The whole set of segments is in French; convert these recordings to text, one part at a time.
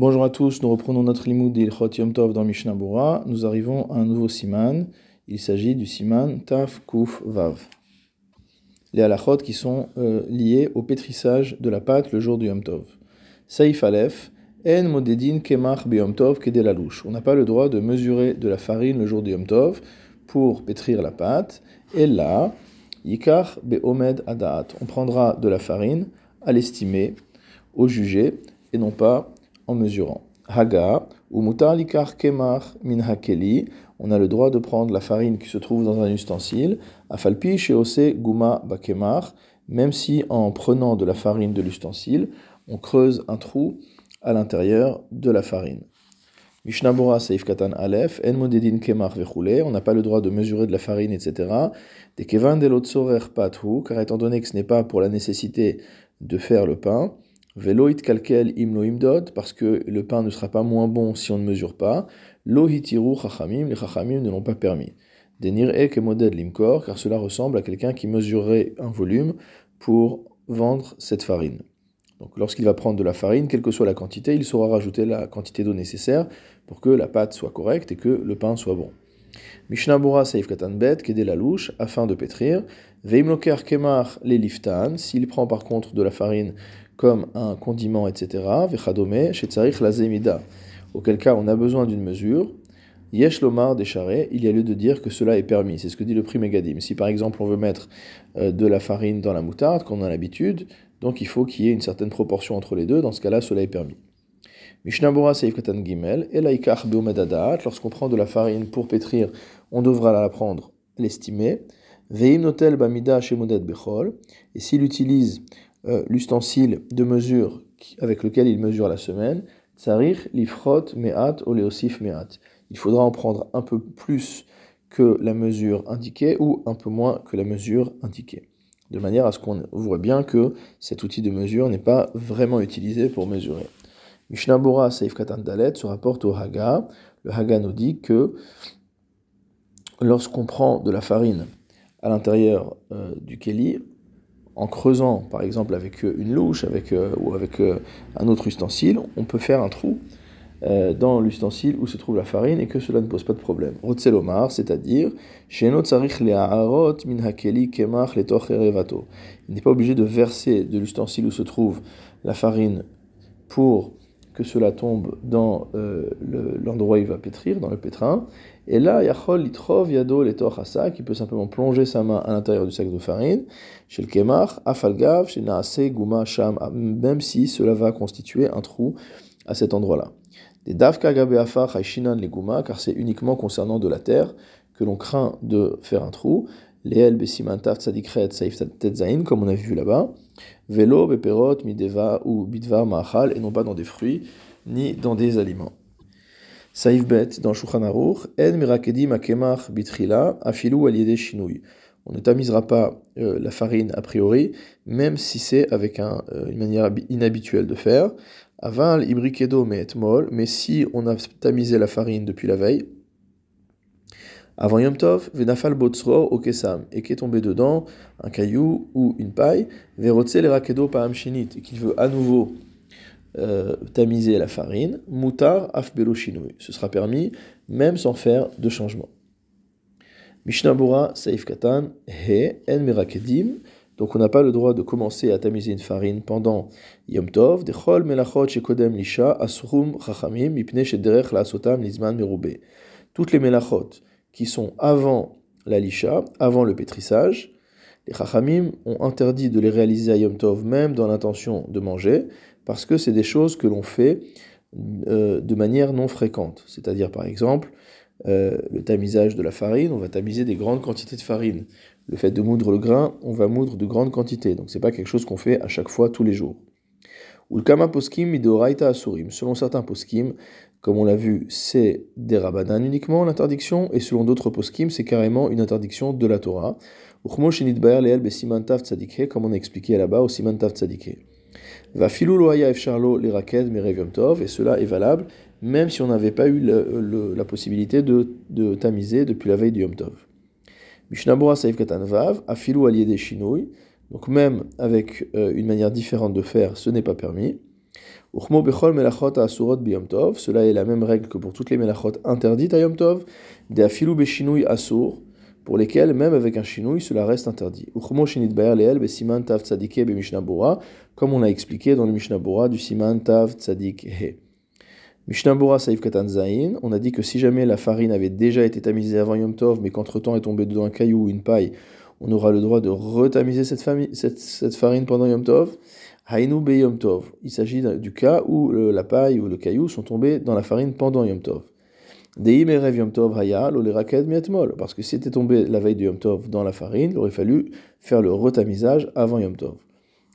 Bonjour à tous, nous reprenons notre limoud d'Ilchot Yom Tov dans Mishnah. Nous arrivons à un nouveau siman. Il s'agit du siman Taf Kuf Vav. Les halachot qui sont euh, liés au pétrissage de la pâte le jour du Yom Tov. Saif Aleph, En Modedin Kemach Yom Tov Kedelalouche. On n'a pas le droit de mesurer de la farine le jour du Yom Tov pour pétrir la pâte. Et là, Yikar Beomed Adaat. On prendra de la farine à l'estimer, au jugé, et non pas mesurant. Haga, ou mutar kemar min hakeli, on a le droit de prendre la farine qui se trouve dans un ustensile, afalpi sheose guma bakemar, même si en prenant de la farine de l'ustensile, on creuse un trou à l'intérieur de la farine. Mishnabura Saif Katan Aleph, En Modedin Kemar Vechule, on n'a pas le droit de mesurer de la farine, etc. De Kevan Delotsorer Pathu, car étant donné que ce n'est pas pour la nécessité de faire le pain, Veloit kalkel imlo imdod, parce que le pain ne sera pas moins bon si on ne mesure pas. Lo hitiru chachamim, les chachamim ne l'ont pas permis. Denir ek moded limkor, car cela ressemble à quelqu'un qui mesurerait un volume pour vendre cette farine. Donc lorsqu'il va prendre de la farine, quelle que soit la quantité, il saura rajouter la quantité d'eau nécessaire pour que la pâte soit correcte et que le pain soit bon. Mishnah Bura Saif Katan Bet, la louche, afin de pétrir. Veimloker Kemar les liftan, s'il prend par contre de la farine comme un condiment, etc. Vechadome, shetzarich lazemida. Auquel cas on a besoin d'une mesure. Yesh lomar il y a lieu de dire que cela est permis. C'est ce que dit le prix Megadim. Si par exemple on veut mettre euh, de la farine dans la moutarde, comme on a l'habitude, donc il faut qu'il y ait une certaine proportion entre les deux. Dans ce cas-là, cela est permis. Mishnabura Seif Katan Gimel, lorsqu'on prend de la farine pour pétrir, on devra la prendre, l'estimer. Veim Notel Bamida et s'il utilise euh, l'ustensile de mesure avec lequel il mesure la semaine, tsarich lifrot me'at oleosif me'at. Il faudra en prendre un peu plus que la mesure indiquée ou un peu moins que la mesure indiquée. De manière à ce qu'on voit bien que cet outil de mesure n'est pas vraiment utilisé pour mesurer. Mishnah Bora Katan Dalet se rapporte au Haga. Le Haga nous dit que lorsqu'on prend de la farine à l'intérieur euh, du keli, en creusant, par exemple, avec euh, une louche avec, euh, ou avec euh, un autre ustensile, on peut faire un trou dans l'ustensile où se trouve la farine et que cela ne pose pas de problème. Rotzelomar, c'est-à-dire, il n'est pas obligé de verser de l'ustensile où se trouve la farine pour que cela tombe dans l'endroit où il va pétrir, dans le pétrin. Et là, Yachol litrov yado letoch qui peut simplement plonger sa main à l'intérieur du sac de farine, chez le kemach, afalgav, chez naase guma sham, même si cela va constituer un trou à cet endroit-là. Des davka gabe afar haishinan les guma, car c'est uniquement concernant de la terre que l'on craint de faire un trou. Leel besimantav tzadikret saif tetzain, comme on a vu là-bas. Velo beperot mideva ou bidvar ma'achal, et non pas dans des fruits ni dans des aliments. Saïf bet dans Shulchan Aruch, en mirakedim akemach bitrila afilu aliede shinui. On ne tamisera pas euh, la farine a priori, même si c'est avec euh, une manière inhabituelle de faire. Aval ibrikedo et mol, mais si on a tamisé la farine depuis la veille, avant Yom Tov, venafal botsro au kesam, et qu'est tombé dedans un caillou ou une paille, verotse le rakedo paam et qu'il veut à nouveau euh, tamiser la farine, mutar afbelo Ce sera permis même sans faire de changement. Mishnah Bura Saif Katan He En Merakedim. Donc on n'a pas le droit de commencer à tamiser une farine pendant Yom Tov. Dechol melachot shekodem lisha asrum chachamim mipne shederech la'asotam nizman merube. Toutes les melachot qui sont avant la lisha, avant le pétrissage, les chachamim ont interdit de les réaliser à Yom Tov même dans l'intention de manger parce que c'est des choses que l'on fait euh, de manière non fréquente. C'est-à-dire, par exemple, euh, le tamisage de la farine, on va tamiser des grandes quantités de farine. Le fait de moudre le grain, on va moudre de grandes quantités. Donc, c'est pas quelque chose qu'on fait à chaque fois, tous les jours. Ou le kama poskim asurim. Selon certains poskim, comme on l'a vu, c'est des rabanan uniquement l'interdiction, et selon d'autres poskim, c'est carrément une interdiction de la Torah. Comme on a expliqué là-bas au simantav tzadike. Va filouloya efcharlo les raquettes merevium tov, et cela est valable même si on n'avait pas eu la possibilité de, de, tamiser depuis la veille du Yom Tov. Mishnabura saif katanvav, afilou allié des chinouilles, donc même avec euh, une manière différente de faire, ce n'est pas permis. Uchmo bechol melachot asurot biyom tov. Cela est la même règle que pour toutes les melachot interdites à yom tov. De afilu beshinui asur, pour lesquels, même avec un chinouille, cela reste interdit. Comme on a expliqué dans le mishnah du siman tav tzadik he. Mishnah Saïf Katan Zain, on a dit que si jamais la farine avait déjà été tamisée avant Yom Tov, mais qu'entre-temps est tombé dedans un caillou ou une paille, on aura le droit de retamiser cette, cette, farine pendant Yom Tov. Hainu be Yom Tov. Il s'agit du cas où la paille ou le caillou sont tombés dans la farine pendant Yom Tov. Parce que si c'était tombé la veille de Yom Tov dans la farine, il aurait fallu faire le retamisage avant Yom Tov.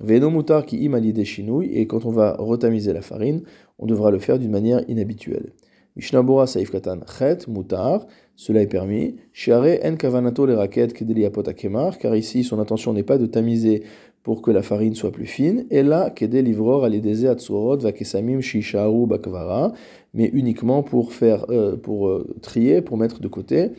Veno mutar qui imalide chinouille, et quand on va retamiser la farine, on devra le faire d'une manière inhabituelle. Mishnabura saif katan chet mutar, cela est permis. Shiare en kavanato raquettes kedeliapot kemar, car ici son intention n'est pas de tamiser pour que la farine soit plus fine, et là kede livror alideze atsurot vakesamim shisharu bakvara, mais uniquement pour faire, euh, pour euh, trier, pour mettre de côté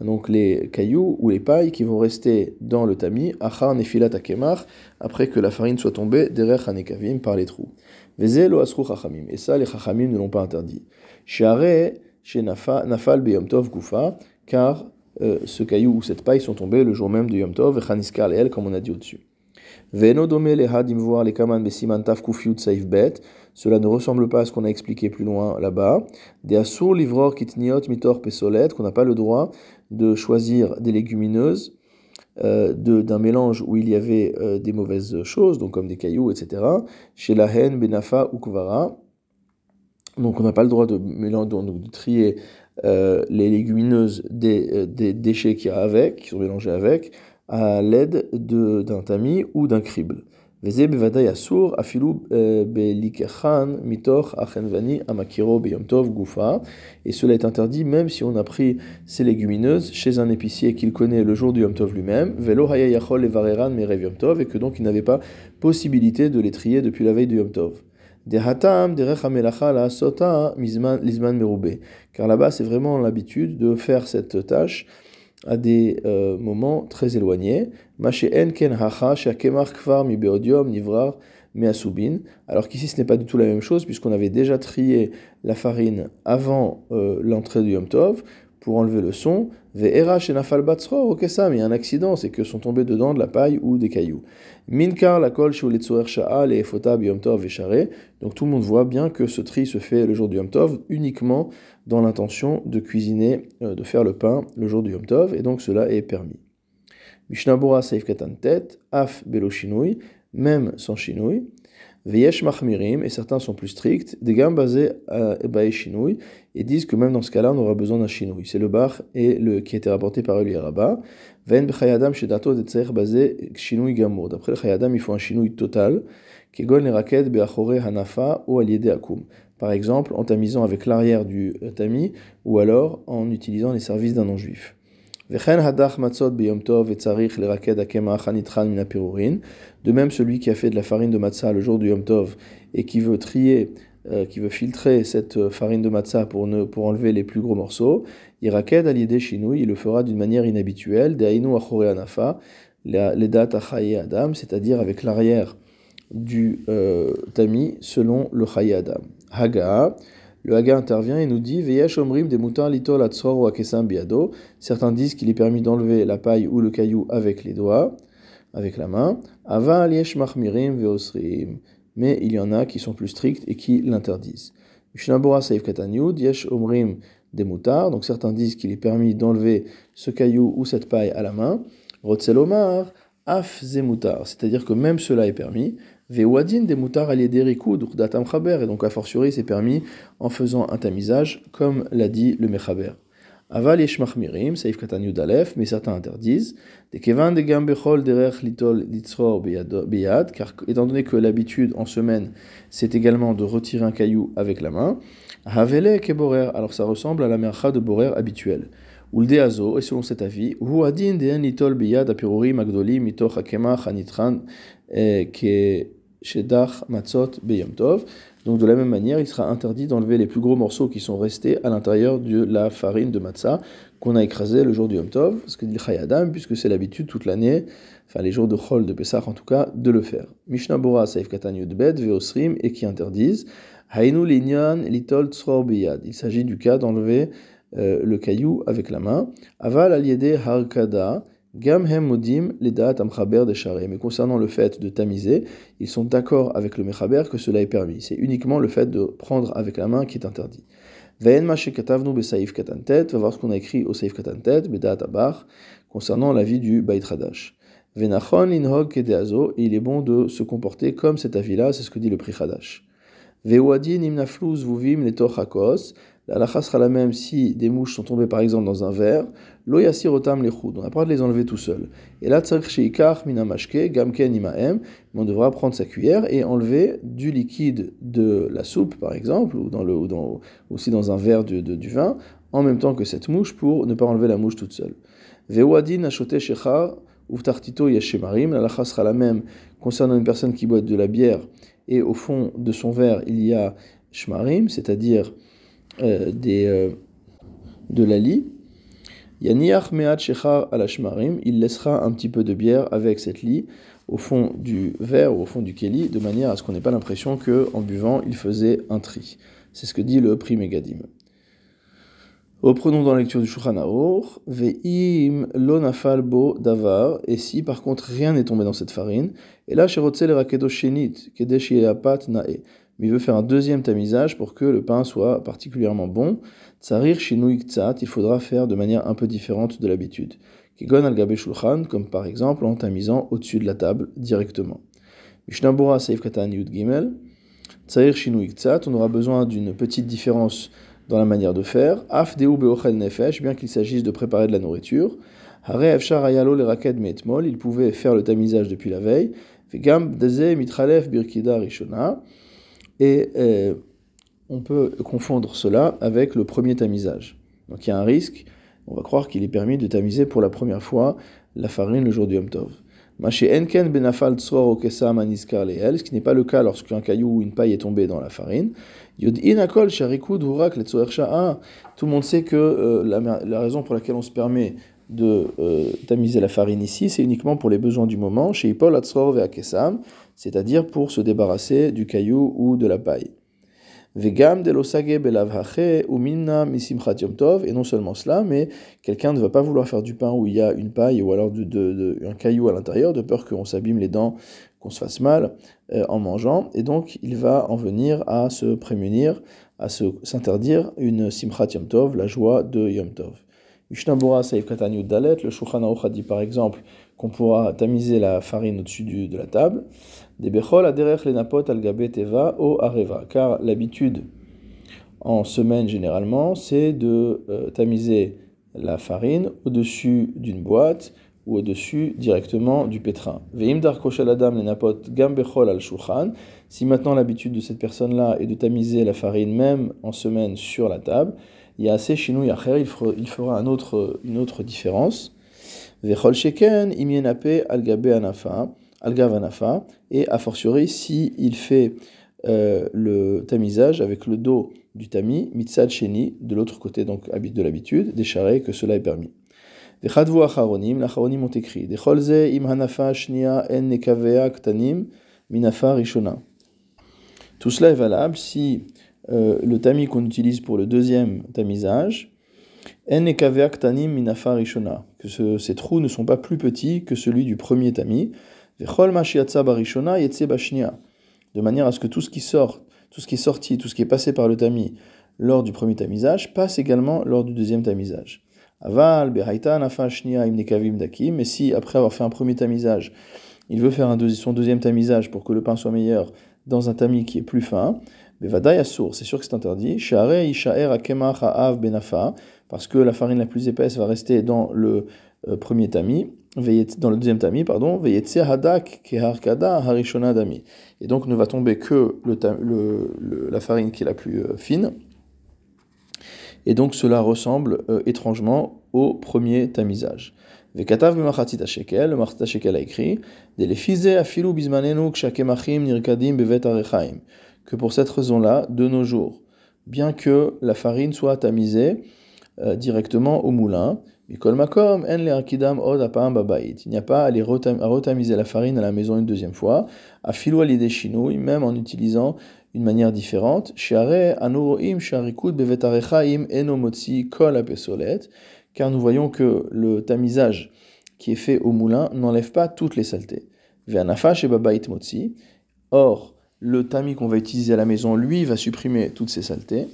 donc les cailloux ou les pailles qui vont rester dans le tamis, achar nefilat akemar, après que la farine soit tombée derrière hanekavim par les trous. Veze lo asru chachamim. Et ça, les chachamim ne l'ont pas interdit. Share chez nafal beyom tov gufa, car euh, ce caillou ou cette paille sont tombés le jour même de Yom Tov, et el, comme on a dit au-dessus. Cela ne ressemble pas à ce qu'on a expliqué plus loin là-bas. Des assour livror kitniot mitor pesolet, qu'on n'a pas le droit de choisir des légumineuses euh, d'un mélange où il y avait euh, des mauvaises choses, donc comme des cailloux, etc. Chez la haine, benafa ou kuvara. Donc on n'a pas le droit de, mélanger, de trier euh, les légumineuses des, des déchets qui, a avec, qui sont mélangés avec, à l'aide d'un tamis ou d'un crible. Et cela est interdit même si on a pris ces légumineuses chez un épicier qu'il connaît le jour du Yom Tov lui-même, et que donc il n'avait pas possibilité de les trier depuis la veille du Yom Tov. Car là-bas, c'est vraiment l'habitude de faire cette tâche à des euh, moments très éloignés. Alors qu'ici ce n'est pas du tout la même chose puisqu'on avait déjà trié la farine avant euh, l'entrée du Yom Tov pour enlever le son. Ve'era shenafal batzro, ok ça, mais il y a un accident, c'est que sont tombés dedans de la paille ou des cailloux. Minkar la kol sha'al et efota Yom Tov Donc tout le monde voit bien que ce tri se fait le jour du Yom Tov uniquement dans l'intention de cuisiner, euh, de faire le pain le jour du Yom Tov, et donc cela est permis. Mishnabura Saif Tet, Af Belo même sans Shinui. Veyesh Machmirim, et certains sont plus stricts, des gammes basés à Bae Shinui, et disent que même dans ce cas-là, on aura besoin d'un Shinui. C'est le bar et le, qui a été rapporté par Eli Rabba. Ven Bechayadam Shedato de basé Shinui Gamour. D'après le Chayadam, il faut un Shinui total, gol les Beachore Hanafa ou Aliede Akum. Par exemple, en tamisant avec l'arrière du tamis, ou alors en utilisant les services d'un non-juif. De même, celui qui a fait de la farine de matzah le jour du Yom Tov et qui veut trier, euh, qui veut filtrer cette farine de matzah pour, ne, pour enlever les plus gros morceaux, il il le fera d'une manière inhabituelle, anafa, adam, c'est-à-dire avec l'arrière du euh, tamis selon le chaye adam. Haga, le Haga intervient et nous dit biado. Certains disent qu'il est permis d'enlever la paille ou le caillou avec les doigts, avec la main. Ava. Mais il y en a qui sont plus stricts et qui l'interdisent. Omrim des moutards. Donc certains disent qu'il est permis d'enlever ce caillou ou cette paille à la main. Rotzelomar, af. C'est-à-dire que même cela est permis. Vewadin des moutards datam chaber, et donc a fortiori c'est permis en faisant un tamisage, comme l'a dit le mechaber. Aval mirim, saif katan yudalef, mais certains interdisent. Des kevan de gambechol derech litol litzror beyad, car étant donné que l'habitude en semaine, c'est également de retirer un caillou avec la main. Havele keborer, alors ça ressemble à la mercha de borer habituelle. Uldeazo, et selon cet avis, huadin de litol beyad apirori magdoli mitoch hakemach anitran, que Matzot. Donc de la même manière, il sera interdit d'enlever les plus gros morceaux qui sont restés à l'intérieur de la farine de matzah qu'on a écrasé le jour du Yom Tov, que dit puisque c'est l'habitude toute l'année, enfin les jours de Chol, de Pessah en tout cas, de le faire. Mishnah Bora, Saif Katan Yudbed, Veosrim, et qui interdisent Hainu Linyan Litol Biyad. Il s'agit du cas d'enlever euh, le caillou avec la main. Aval Aliede Harkada, Gam hem modim ledat amchaber de Mais concernant le fait de tamiser, ils sont d'accord avec le mechaber que cela est permis. C'est uniquement le fait de prendre avec la main qui est interdit. Ve'en katavnu besaif va voir ce qu'on a écrit au saif katantet, bedat abar, concernant la vie du bait hadash. Venachon inhog kedeazo, il est bon de se comporter comme cet avis-là, c'est ce que dit le prix hadash. Ve'uadin imnafluz vuvim letochakos, la halakha sera la même si des mouches sont tombées par exemple dans un verre. Lo rotam lechud. On n'a pas de les enlever tout seul. Et là, sheikach minamashke gamken imaem. On devra prendre sa cuillère et enlever du liquide de la soupe par exemple, ou, aussi dans un verre de, du vin, en même temps que cette mouche pour ne pas enlever la mouche toute seule. Vewadin achote shechar uftartito yeshemarim. La halakha sera la même concernant une personne qui boit de la bière et au fond de son verre il y a shmarim, c'est-à-dire des, euh, de la lie. Yaniach me'at shechar alashmarim, il laissera un petit peu de bière avec cette lie au fond du verre ou au fond du keli, de manière à ce qu'on n'ait pas l'impression que en buvant, il faisait un tri. C'est ce que dit le prix Megadim. Reprenons dans la lecture du Shulchan ve'im lo nafal bo davar, et si par contre rien n'est tombé dans cette farine, et là, sherotze le rakedo shenit, kedesh nae mais il veut faire un deuxième tamisage pour que le pain soit particulièrement bon. Tsarir shinui il faudra faire de manière un peu différente de l'habitude. Kigon al shulchan, comme par exemple en tamisant au-dessus de la table directement. Mishnabura seif katan yud gimel. Tsarir shinui on aura besoin d'une petite différence dans la manière de faire. Af beochel nefesh, bien qu'il s'agisse de préparer de la nourriture. Hare ayalo le metmol, il pouvait faire le tamisage depuis la veille. Vegam deze mitralef birkida rishona et euh, on peut confondre cela avec le premier tamisage. Donc il y a un risque, on va croire qu'il est permis de tamiser pour la première fois la farine le jour du Yom Tov. benafal ce qui n'est pas le cas lorsqu'un caillou ou une paille est tombé dans la farine. Tout le monde sait que euh, la, raison pour laquelle on se permet de euh, tamiser la farine ici, c'est uniquement pour les besoins du moment, chez Ipol Kesam, c'est-à-dire pour se débarrasser du caillou ou de la paille. Vegam ou minna tov, et non seulement cela, mais quelqu'un ne va pas vouloir faire du pain où il y a une paille ou alors un caillou à l'intérieur, de peur qu'on s'abîme les dents, qu'on se fasse mal euh, en mangeant, et donc il va en venir à se prémunir, à s'interdire une simchat yom tov, la joie de yom tov. Le Shulchan a dit par exemple qu'on pourra tamiser la farine au-dessus de la table. Des bechol aderech les napot al teva o areva. Car l'habitude en semaine généralement, c'est de euh, tamiser la farine au-dessus d'une boîte ou au-dessus directement du pétrin. Veim adam les napot gam bechol al. Si maintenant l'habitude de cette personne-là est de tamiser la farine même en semaine sur la table, il y a assez chinou yacher, il fera un autre, une autre différence. Vechol sheken imienape al gabe anafa al et a fortiori si il fait euh, le tamisage avec le dos du tamis, mitzad sheni, de l'autre côté donc de l'habitude, des que cela est permis. Vechadvu acharonim, l'acharonim ont écrit, Decholze im hanafa shnia en nekavea ktanim minafa rishona. Tout cela est valable si euh, le tamis qu'on utilise pour le deuxième tamisage, rishona, que ce, ces trous ne sont pas plus petits que celui du premier tamis, de manière à ce que tout ce qui sort, tout ce qui est sorti, tout ce qui est passé par le tamis lors du premier tamisage, passe également lors du deuxième tamisage. Aval, mais si après avoir fait un premier tamisage, il veut faire son deuxième tamisage pour que le pain soit meilleur dans un tamis qui est plus fin, c'est sûr que c'est interdit. benafa, parce que la farine la plus épaisse va rester dans le euh, premier tamis, dans le deuxième tamis, pardon, hadak dami. Et donc ne va tomber que la farine qui est la plus euh, fine. Et donc cela ressemble euh, étrangement au premier tamisage. Afilu bevet arechaim que pour cette raison-là, de nos jours, bien que la farine soit tamisée euh, directement au moulin, il n'y a pas à, les retamiser la farine à la maison une deuxième fois, à filo des chinouilles, même en utilisant une manière différente. Car nous voyons que le tamisage qui est fait au moulin n'enlève pas toutes les saletés. Or, le tamis qu'on va utiliser à la maison, lui, va supprimer toutes ces saletés.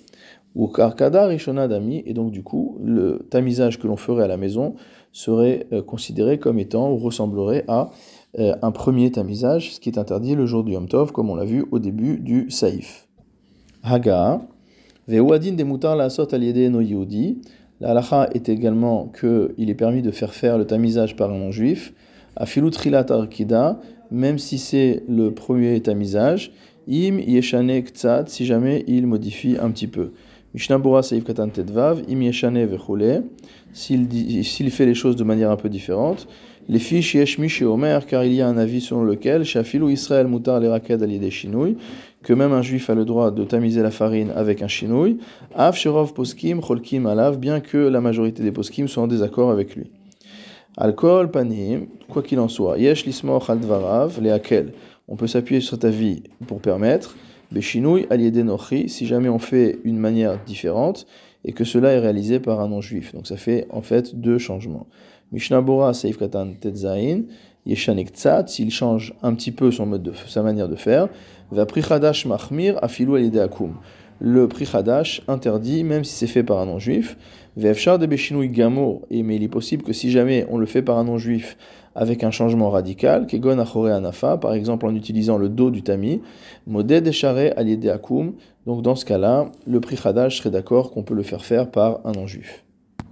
Ou karkada rishona dami, et donc du coup, le tamisage que l'on ferait à la maison serait euh, considéré comme étant ou ressemblerait à euh, un premier tamisage, ce qui est interdit le jour du Yom Tov, comme on l'a vu au début du Saïf. Haga, ve'uadin de mutar la sot aliede no. La est également qu'il est permis de faire faire le tamisage par un non-juif. Afilut trilat arkida, même si c'est le premier tamisage, im yeshane ktsat, si jamais il modifie un petit peu. Mishnabura Saïf Katan Tedvav, Im Yeshane Vechule, s'il fait les choses de manière un peu différente, les fiches Yeshmi chez Omer, car il y a un avis selon lequel, Shafilou Israël Mutar les raked des que même un juif a le droit de tamiser la farine avec un Shinouy, Av Sherov Poskim, Cholkim Alav, bien que la majorité des Poskim soient en désaccord avec lui. Alcool, panim, quoi qu'il en soit, Yesh Lismoch Aldvarav, les Akel, on peut s'appuyer sur ta vie pour permettre, Beshinui aliedenochi, si jamais on fait une manière différente et que cela est réalisé par un non-juif. Donc ça fait en fait deux changements. Mishnah Bora Seif Katan Tetzain, Yeshanek Tzat, s'il change un petit peu son mode de, sa manière de faire, va Prichadash Mahmir Afilu Alideakum. Le Prichadash interdit, même si c'est fait par un non-juif, Vefshar de Beshinui Gamour, mais il est possible que si jamais on le fait par un non-juif, avec un changement radical, kegon achore anafa, par exemple en utilisant le dos du tamis, moded eshare aliede akum, donc dans ce cas-là, le prix serait d'accord qu'on peut le faire faire par un non-juif.